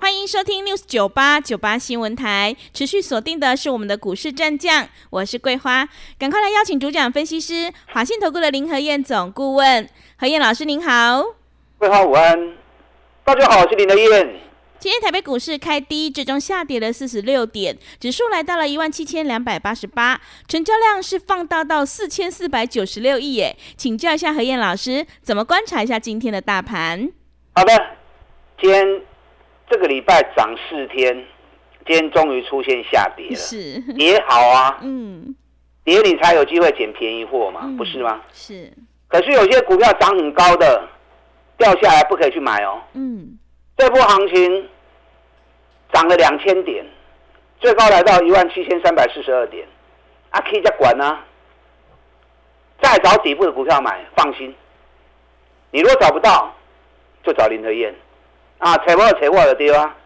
欢迎收听 News 九八九八新闻台，持续锁定的是我们的股市战将，我是桂花，赶快来邀请主讲分析师华信投顾的林和燕总顾问，何燕老师您好，桂花午安，大家好，我是林和燕。今天台北股市开低，最终下跌了四十六点，指数来到了一万七千两百八十八，成交量是放大到四千四百九十六亿耶，请教一下何燕老师，怎么观察一下今天的大盘？好的，今天。这个礼拜涨四天，今天终于出现下跌了，是也好啊，嗯，跌你才有机会捡便宜货嘛，不是吗？是。可是有些股票涨很高的，掉下来不可以去买哦。嗯。这波行情涨了两千点，最高来到一万七千三百四十二点，阿 K 在管呢。再找底部的股票买，放心。你如果找不到，就找林德燕。啊，扯破扯破的跌啊！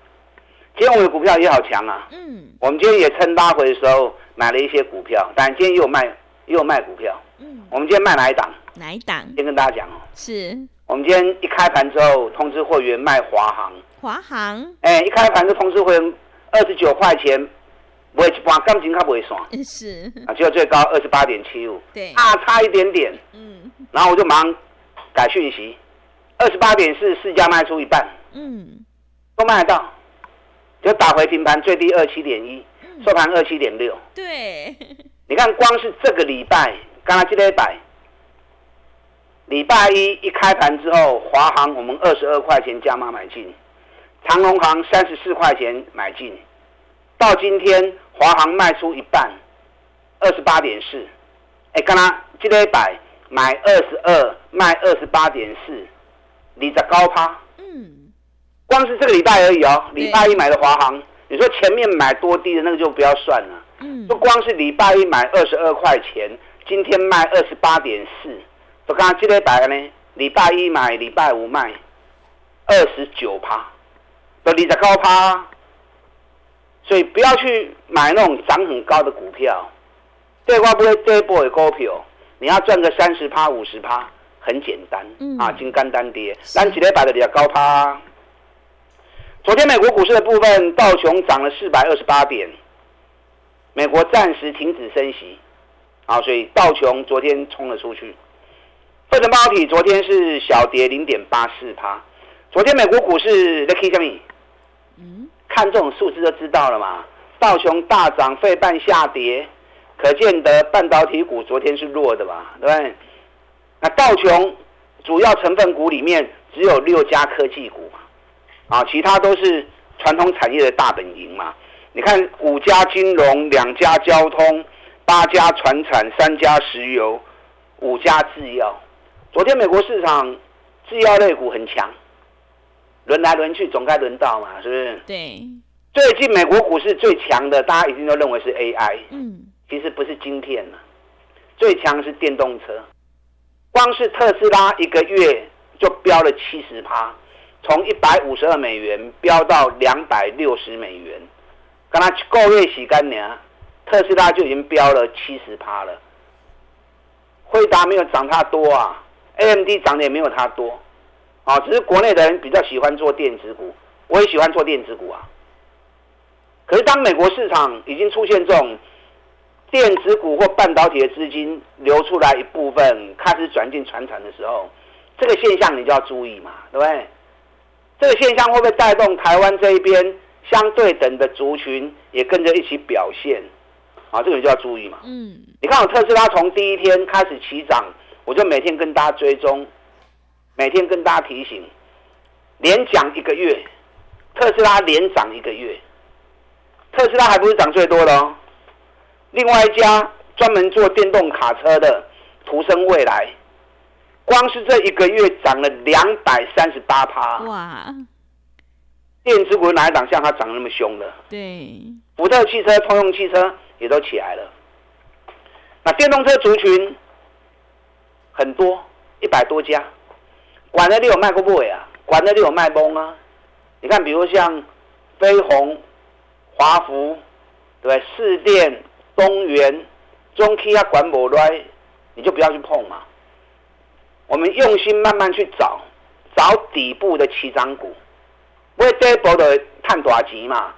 今天我们的股票也好强啊。嗯。我们今天也趁拉回的时候买了一些股票，但今天又卖又卖股票。嗯。我们今天卖哪一档？哪一档？先跟大家讲哦。是。我们今天一开盘之后通知会员卖华航。华航。哎，一开盘就通知会员二十九块钱，会一半，感情它不会算。是。啊，就最高二十八点七五。对。啊，差一点点。嗯。然后我就忙改讯息，二十八点四，市价卖出一半。嗯，都卖得到，就打回平盘最低二七点一，收盘二七点六。对，你看光是这个礼拜，刚刚记得摆，礼拜一一开盘之后，华航我们二十二块钱加码买进，长隆航三十四块钱买进，到今天华航卖出一半，二十八点四。哎，刚刚记得摆买二十二，卖二十八点四，你在高趴。光是这个礼拜而已哦，礼拜一买的华航，你说前面买多低的那个就不要算了。嗯，不光是礼拜一买二十二块钱，今天卖二十八点四，我刚刚记得摆了呢。礼拜一买，礼拜五卖，二十九趴，都离着高趴。所以不要去买那种涨很高的股票，对话不会这一波的股票，你要赚个三十趴、五十趴，很简单。嗯啊，金刚单跌，但几礼拜的比较高趴。昨天美国股市的部分，道琼涨了四百二十八点，美国暂时停止升息，啊，所以道琼昨天冲了出去。费城半导体昨天是小跌零点八四趴。昨天美国股市在 K 下面，嗯，看这种数字就知道了嘛。道琼大涨，费半下跌，可见得半导体股昨天是弱的吧？对不对？那道琼主要成分股里面只有六家科技股。啊，其他都是传统产业的大本营嘛。你看，五家金融，两家交通，八家船产，三家石油，五家制药。昨天美国市场制药类股很强，轮来轮去，总该轮到嘛，是不是？对。最近美国股市最强的，大家一定都认为是 AI。嗯。其实不是晶片呢，最强是电动车。光是特斯拉一个月就飙了七十趴。从一百五十二美元飙到两百六十美元，刚才够月洗干娘，特斯拉就已经飙了七十趴了。惠达没有涨它多啊，AMD 涨的也没有它多，啊，只是国内的人比较喜欢做电子股，我也喜欢做电子股啊。可是当美国市场已经出现这种电子股或半导体的资金流出来一部分，开始转进船产的时候，这个现象你就要注意嘛，对不对？这个现象会不会带动台湾这一边相对等的族群也跟着一起表现？啊，这个你就要注意嘛。嗯，你看我特斯拉从第一天开始起涨，我就每天跟大家追踪，每天跟大家提醒，连涨一个月，特斯拉连涨一个月，特斯拉还不是涨最多的哦。另外一家专门做电动卡车的途生未来。光是这一个月涨了两百三十八趴，哇！电子股哪一档像它涨那么凶的？对，福特汽车、通用汽车也都起来了。那电动车族群很多，一百多家，管的你有卖过不啊？管的你有卖崩啊？你看，比如像飞鸿、华福，对？市电、东元、中 K 啊，管不来，你就不要去碰嘛。我们用心慢慢去找，找底部的起涨股，为这波的探大钱嘛，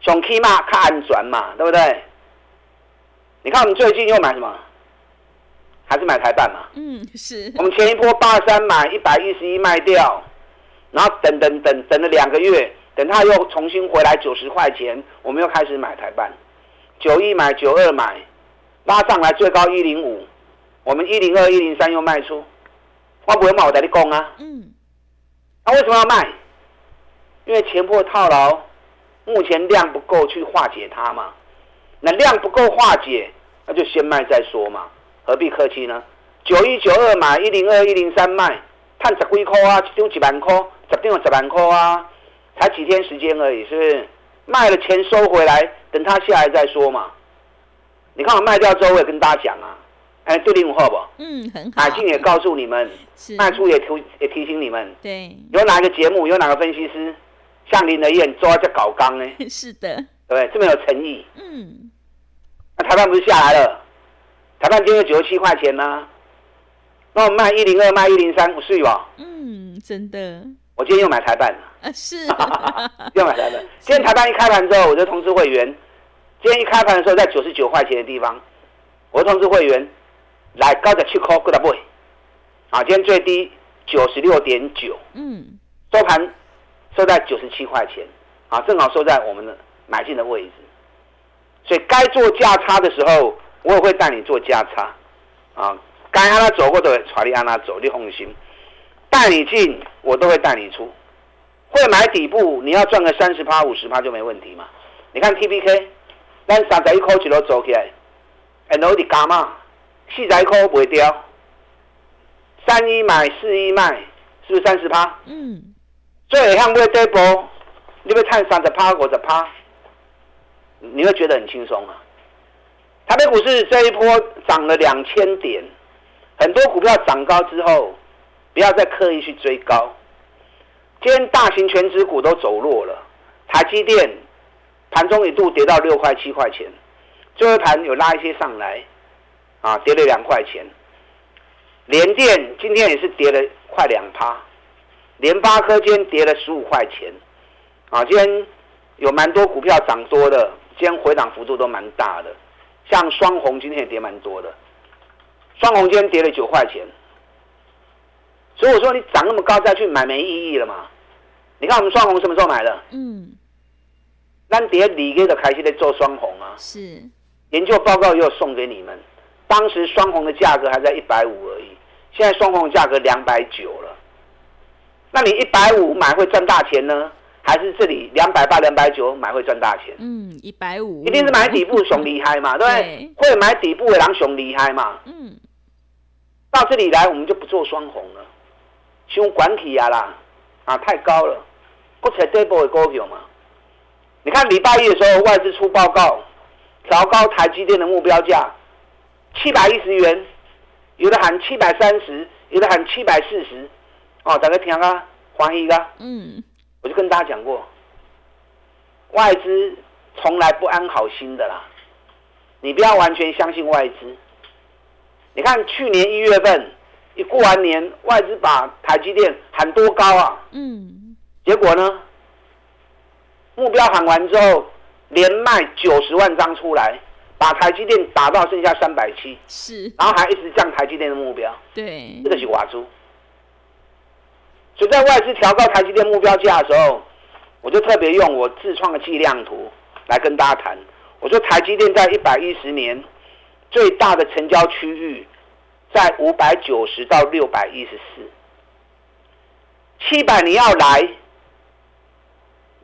上起码较安全嘛，对不对？你看我们最近又买什么？还是买台办嘛？嗯，是。我们前一波八三买一百一十一卖掉，然后等等等等了两个月，等它又重新回来九十块钱，我们又开始买台办，九一买九二买，拉上来最高一零五，我们一零二一零三又卖出，我不会卖我在你讲啊。嗯。那为什么要卖？因为前破套牢，目前量不够去化解它嘛。那量不够化解，那就先卖再说嘛。何必客气呢？九一九二买，一零二一零三卖，探十几块啊，一张一万块，十张十万块啊，才几天时间而已，是不是？卖了钱收回来，等它下来再说嘛。你看我卖掉之后，我也跟大家讲啊，哎，对零五号不？嗯，很好。海信也告诉你们，卖出也提也提醒你们。对。有哪个节目，有哪个分析师像林德燕抓着搞纲呢？是的。对，这么有诚意。嗯。那台湾不是下来了？台办今天九十七块钱呢，那我卖一零二，卖一零三，不是吧？嗯，真的。我今天又买台办了。啊，是。又买台办。今天台办一开盘之后，我就通知会员，今天一开盘的时候在九十九块钱的地方，我通知会员来高十七块，过来买。啊，今天最低九十六点九。嗯。收盘收在九十七块钱，啊，正好收在我们的买进的位置。所以该做价差的时候。我也会带你做价差，啊，该让他走或者传你按他走，你放心。带你进，我都会带你出。会买底部，你要赚个三十趴、五十趴就没问题嘛。你看 T P K，咱三十一块一路走起来，哎，老弟加嘛，四十一块不会掉。三一买，四一卖，是不是三十趴？嗯。最后向买底部，你要赚三十趴、五十趴，你会觉得很轻松啊。台北股市这一波涨了两千点，很多股票涨高之后，不要再刻意去追高。今天大型全指股都走弱了，台积电盘中一度跌到六块七块钱，最后盘有拉一些上来，啊，跌了两块钱。联电今天也是跌了快两趴，联发科今天跌了十五块钱，啊，今天有蛮多股票涨多的，今天回档幅度都蛮大的。像双红今天也跌蛮多的，双红今天跌了九块钱，所以我说你涨那么高再去买没意义了嘛？你看我们双红什么时候买的？嗯，那跌里给的开始在做双红啊。是，研究报告又送给你们，当时双红的价格还在一百五而已，现在双红价格两百九了，那你一百五买会赚大钱呢？还是这里两百八、两百九买会赚大钱。嗯，一百五，一定是买底部熊厉害嘛，对不对？会买底部的狼熊厉害嘛。嗯，到这里来我们就不做双红了，胸管起啊啦，啊太高了，不才这波的股票嘛。你看礼拜一的时候外资出报告，调高台积电的目标价七百一十元，有的喊七百三十，有的喊七百四十，哦，大家听啊，欢喜啊。嗯。我就跟大家讲过，外资从来不安好心的啦，你不要完全相信外资。你看去年一月份一过完年，外资把台积电喊多高啊？嗯。结果呢？目标喊完之后，连卖九十万张出来，把台积电打到剩下三百七。是。然后还一直降台积电的目标。对。这个是瓦猪。所以在外资调高台积电目标价的时候，我就特别用我自创的计量图来跟大家谈。我说台积电在一百一十年最大的成交区域在五百九十到六百一十四，七百你要来，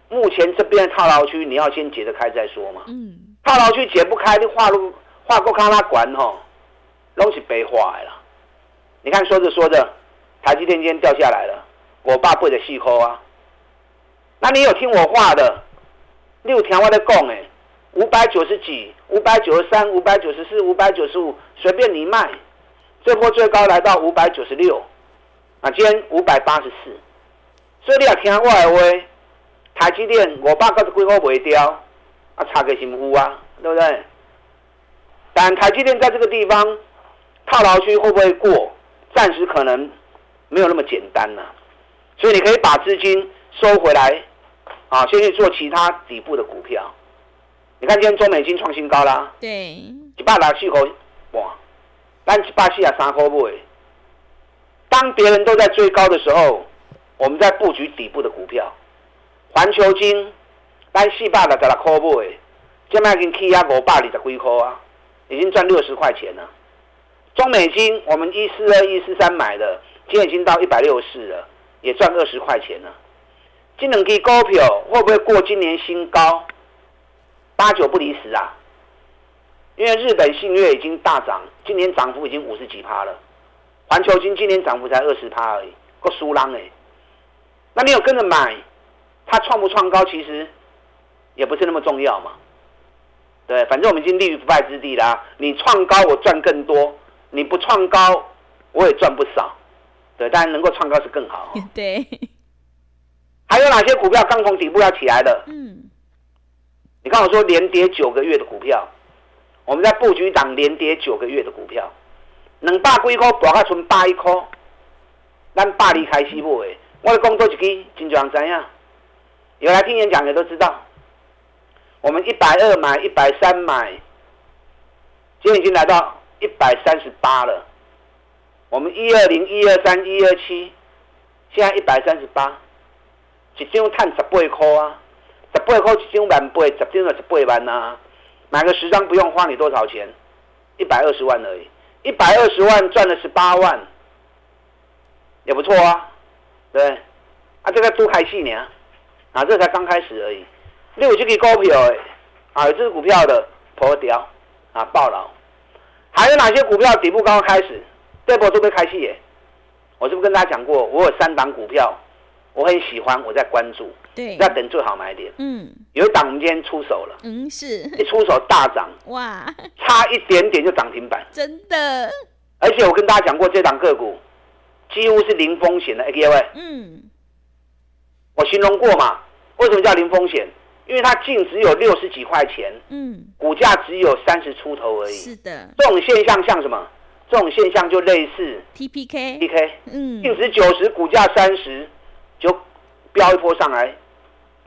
目前这边的套牢区你要先解得开再说嘛。嗯。套牢区解不开，你画路画过看它管吼，拢是白画的啦。你看说着说着，台积电今天掉下来了。我爸背的细抠啊，那你有听我话的？你有听我在讲诶，五百九十几、五百九十三、五百九十四、五百九十五，随便你卖。这波最高来到五百九十六，啊，今天五百八十四。所以你要听我的话，台积电五百九十几块卖掉，啊，差个什么乎啊？对不对？但台积电在这个地方套牢区会不会过？暂时可能没有那么简单呐。所以你可以把资金收回来，啊，先去做其他底部的股票。你看今天中美金创新高啦，对，一百六十块，哇，但一百四十三块买。当别人都在追高的时候，我们在布局底部的股票。环球金，咱四百六十六块买，现在已经起啊五百二十几块啊，已经赚六十块钱了。中美金，我们一四二、一四三买的，今天已经到一百六十四了，也赚二十块钱了。这两支股票会不会过今年新高？八九不离十啊！因为日本信越已经大涨，今年涨幅已经五十几趴了。环球金今年涨幅才二十趴而已，够输浪哎。那你有跟着买，它创不创高其实也不是那么重要嘛。对，反正我们已经立于不败之地啦。你创高我赚更多，你不创高我也赚不少。对，当然能够创高是更好。对。还有哪些股票刚从底部要起来的？嗯。你看我说连跌九个月的股票，我们在布局档连跌九个月的股票，两百几块博到剩百一块，咱百离开始买的。我的工作一支，真就人知影，有来听演讲的都知道，我们一百二买，一百三买，今天已经来到一百三十八了。我们一二零、一二三、一二七，现在一百三十八，一张赚十八块啊！十八块一张万八，十张就十八万啊。买个十张不用花你多少钱，一百二十万而已。一百二十万赚了十八万，也不错啊。对，啊，这个多开戏呢，啊，这才刚开始而已。六就可以高票哎，啊，这是股票的破掉啊，爆了。还有哪些股票底部刚刚开始，这波都被开戏耶？我是不是跟大家讲过，我有三档股票，我很喜欢，我在关注。对，要等最好买点。嗯，有一档我们今天出手了。嗯，是。一出手大涨，哇，差一点点就涨停板。真的。而且我跟大家讲过，这档个股几乎是零风险的 A K V。嗯。我形容过嘛？为什么叫零风险？因为它净只有六十几块钱。嗯。股价只有三十出头而已。是的。这种现象像什么？这种现象就类似 T P K。T K。嗯。净值九十，股价三十，就飙一波上来。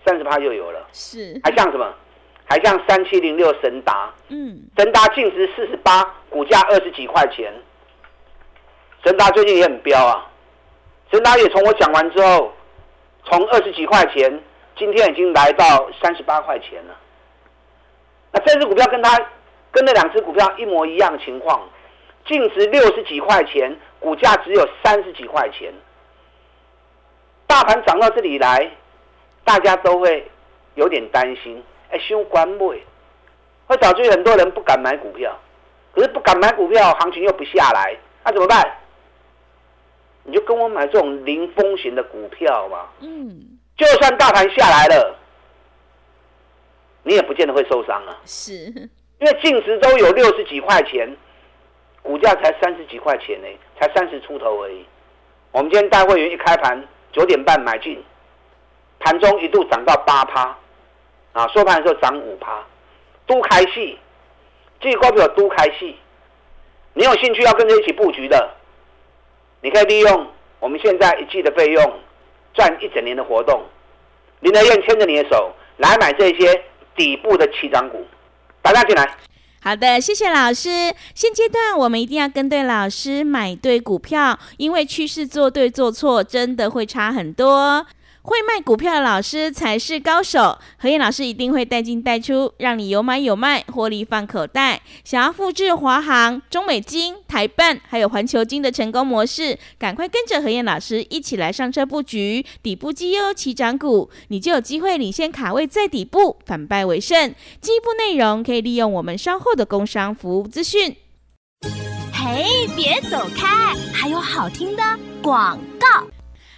三十趴就有了，是还像什么？还像三七零六神达，嗯，神达净值四十八，股价二十几块钱。神达最近也很飙啊，神达也从我讲完之后，从二十几块钱，今天已经来到三十八块钱了。那这只股票跟它跟那两只股票一模一样情况，净值六十几块钱，股价只有三十几块钱。大盘涨到这里来。大家都会有点担心，哎，修关位，会导致很多人不敢买股票。可是不敢买股票，行情又不下来，那怎么办？你就跟我买这种零风险的股票嘛。嗯。就算大盘下来了，你也不见得会受伤啊。是。因为净值都有六十几块钱，股价才三十几块钱呢，才三十出头而已。我们今天带会员一开盘九点半买进。盘中一度涨到八趴，啊，收盘的时候涨五趴，都开戏，这股票都开戏。你有兴趣要跟着一起布局的，你可以利用我们现在一季的费用，赚一整年的活动。林德燕牵着你的手来买这些底部的起涨股，大家进来。好的，谢谢老师。现阶段我们一定要跟对老师，买对股票，因为趋势做对做错真的会差很多。会卖股票的老师才是高手，何燕老师一定会带进带出，让你有买有卖，获利放口袋。想要复制华航、中美金、台办还有环球金的成功模式，赶快跟着何燕老师一起来上车布局底部绩优起涨股，你就有机会领先卡位在底部，反败为胜。进一步内容可以利用我们稍后的工商服务资讯。嘿，别走开，还有好听的广告。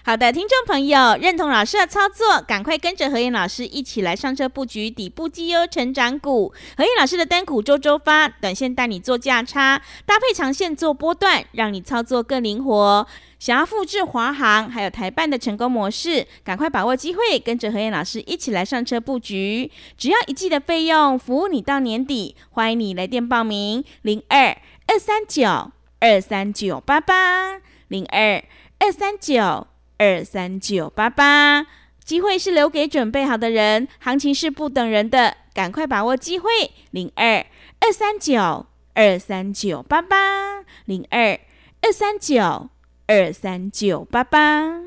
好的，听众朋友，认同老师的操作，赶快跟着何燕老师一起来上车布局底部绩优成长股。何燕老师的单股周周发，短线带你做价差，搭配长线做波段，让你操作更灵活。想要复制华航还有台办的成功模式，赶快把握机会，跟着何燕老师一起来上车布局。只要一季的费用，服务你到年底。欢迎你来电报名：零二二三九二三九八八零二二三九。二三九八八，机会是留给准备好的人，行情是不等人的，赶快把握机会。零二二三九二三九八八，零二二三九二三九八八。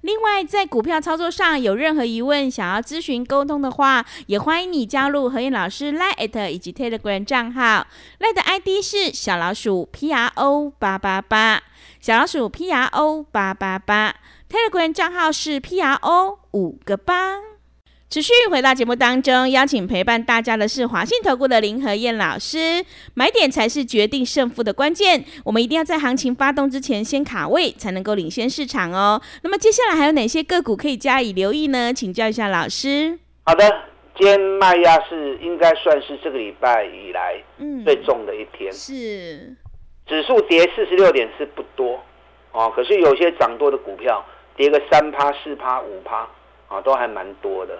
另外，在股票操作上有任何疑问，想要咨询沟通的话，也欢迎你加入何燕老师 Line 以及 Telegram 账号，Line 的 ID 是小老鼠 P R O 八八八，小老鼠 P R O 八八八。Telegram 账号是 PRO 五个八。持续回到节目当中，邀请陪伴大家的是华信投顾的林和燕老师。买点才是决定胜负的关键，我们一定要在行情发动之前先卡位，才能够领先市场哦。那么接下来还有哪些个股可以加以留意呢？请教一下老师。好的，今天卖压是应该算是这个礼拜以来最重的一天。是，指数跌四十六点是不多哦，可是有些涨多的股票。跌个三趴、四趴、五趴，啊，都还蛮多的。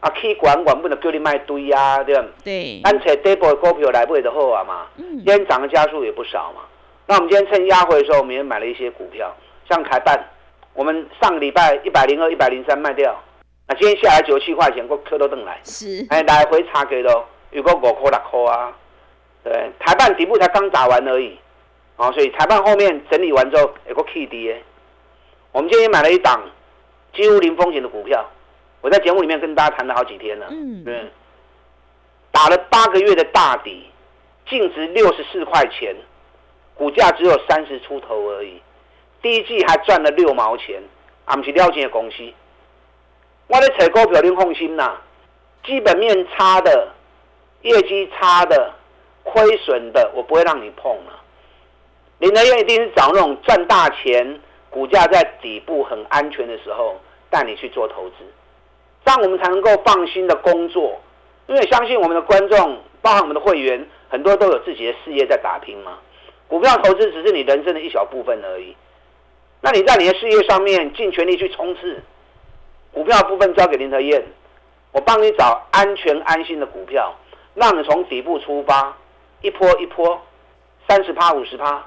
啊，可以管管，不能叫你卖堆呀，对吧？对。按且 double 股票来买的好啊嘛。嗯。今天涨的加速也不少嘛。那我们今天趁压回的时候，我们也买了一些股票，像台办，我们上个礼拜一百零二、一百零三卖掉，那今天下来九十七块钱，我 Q 都等来。是。哎，来回差给了，有个五块六块啊。对，台办底部才刚打完而已，啊，所以裁判后面整理完之后，有个 K D 我们今天买了一档几乎零风险的股票，我在节目里面跟大家谈了好几天了。嗯，对打了八个月的大底，净值六十四块钱，股价只有三十出头而已。第一季还赚了六毛钱，啊，不是了钱的公司。我在采购表零放心呐，基本面差的、业绩差的、亏损的，我不会让你碰了。林德燕一定是找那种赚大钱。股价在底部很安全的时候，带你去做投资，这样我们才能够放心的工作。因为相信我们的观众，包含我们的会员，很多都有自己的事业在打拼嘛。股票投资只是你人生的一小部分而已。那你在你的事业上面尽全力去冲刺，股票部分交给林德燕，我帮你找安全安心的股票，让你从底部出发，一波一波，三十趴五十趴，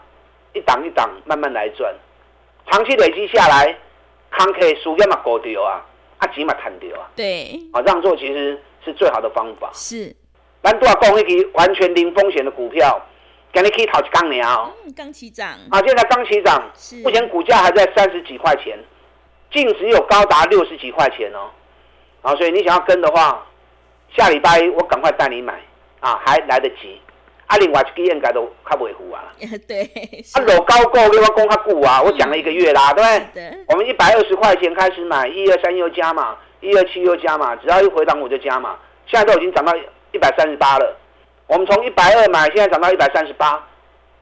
一档一档慢慢来赚。长期累积下来，康 K 输要嘛高掉啊，啊钱嘛赚掉啊。对，啊这样做其实是最好的方法。是，咱多少讲一个完全零风险的股票，今日可以淘一刚年哦。嗯，刚起涨。啊，现在刚起涨，目前股价还在三十几块钱，净值有高达六十几块钱哦。啊，所以你想要跟的话，下礼拜我赶快带你买啊，还来得及。啊，另外一支应该都较袂付啊。对。啊，老高股给我讲较久啊，我讲了一个月啦，对不对？对。我们一百二十块钱开始买，一二三又加嘛，一二七又加嘛，只要一回档我就加嘛。现在都已经涨到一百三十八了。我们从一百二买，现在涨到一百三十八。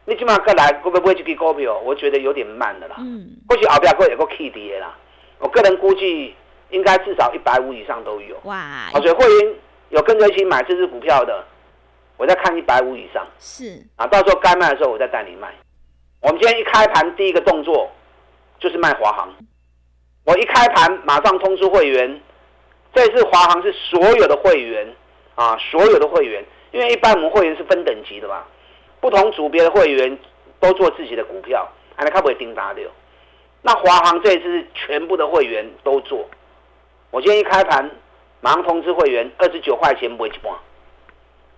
你起码过来会不会这支股票？我觉得有点慢的啦。嗯。或许后边会有个 K 跌啦。我个人估计应该至少一百五以上都有。哇。所以会员有跟着一起买这支股票的。我再看一百五以上，是啊，到时候该卖的时候我再带你卖。我们今天一开盘第一个动作就是卖华航，我一开盘马上通知会员，这次华航是所有的会员啊，所有的会员，因为一般我们会员是分等级的嘛，不同组别的会员都做自己的股票，还能看不会盯打的。那华航这一次是全部的会员都做，我今天一开盘马上通知会员，二十九块钱买一半。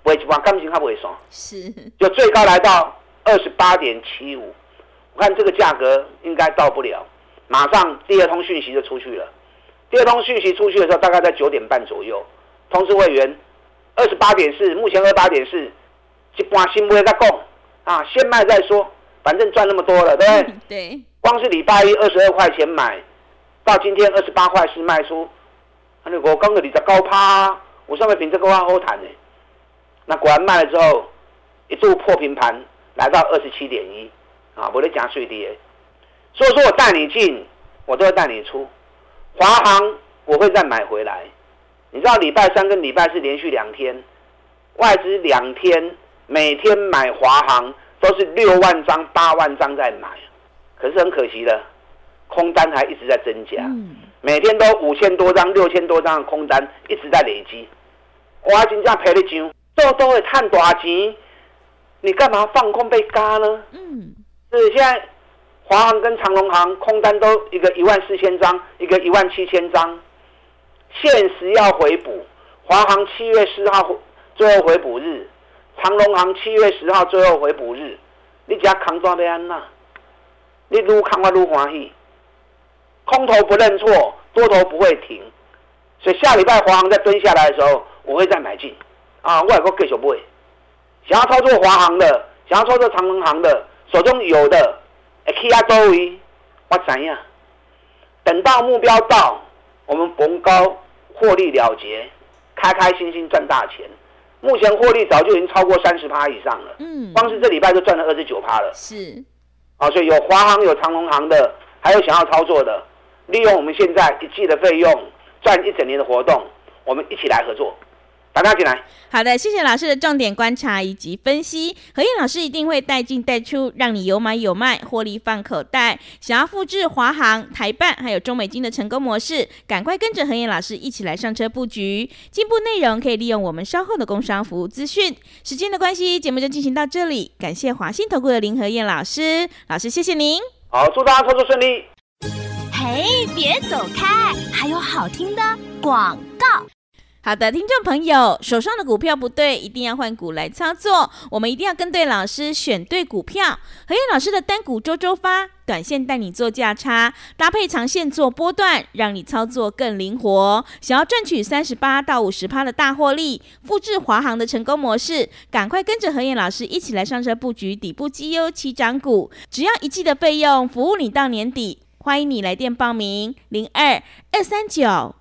尾盘钢琴它不会爽，是，就最高来到二十八点七五，我看这个价格应该到不了，马上第二通讯息就出去了。第二通讯息出去的时候，大概在九点半左右，通知会员二十八点四，目前二八点四，一般新不会再供啊，先卖再说，反正赚那么多了，对不对？对。光是礼拜一二十二块钱买，到今天二十八块四卖出，那我刚个你在高趴，我上面凭这个话好谈呢。那果然卖了之后，一度破平盘，来到二十七点一，啊，我的加税跌，所以说我带你进我都会带你出。华航我会再买回来。你知道礼拜三跟礼拜四连续两天，外资两天每天买华航都是六万张、八万张在买，可是很可惜的，空单还一直在增加，每天都五千多张、六千多张的空单一直在累积。我真正赔了钱，都都会赚大钱，你干嘛放空被嘎呢？嗯，是现在华航跟长隆航空单都一个一万四千张，一个一万七千张。限时要回补，华航七月四号最后回补日，长隆航七月十号最后回补日，你只要扛抓要安呐，你撸扛我撸欢喜，空头不认错，多头不会停，所以下礼拜华航再蹲下来的时候，我会再买进，啊，我有个继续买，想要操作华航的，想要操作长隆航的，手中有的，会去啊多位，我知影，等到目标到。我们逢高获利了结，开开心心赚大钱。目前获利早就已经超过三十趴以上了。嗯，光是这礼拜就赚了二十九趴了。是，啊，所以有华航、有长隆航的，还有想要操作的，利用我们现在一季的费用赚一整年的活动，我们一起来合作。打他进来。好的，谢谢老师的重点观察以及分析。何燕老师一定会带进带出，让你有买有卖，获利放口袋。想要复制华航、台办还有中美金的成功模式，赶快跟着何燕老师一起来上车布局。进步内容可以利用我们稍后的工商服务资讯。时间的关系，节目就进行到这里。感谢华信投顾的林何燕老师，老师谢谢您。好，祝大家操作顺利。嘿，别走开，还有好听的广告。好的，听众朋友，手上的股票不对，一定要换股来操作。我们一定要跟对老师，选对股票。何燕老师的单股周周发，短线带你做价差，搭配长线做波段，让你操作更灵活。想要赚取三十八到五十趴的大获利，复制华航的成功模式，赶快跟着何燕老师一起来上车布局底部绩优起涨股，只要一季的费用，服务你到年底。欢迎你来电报名：零二二三九。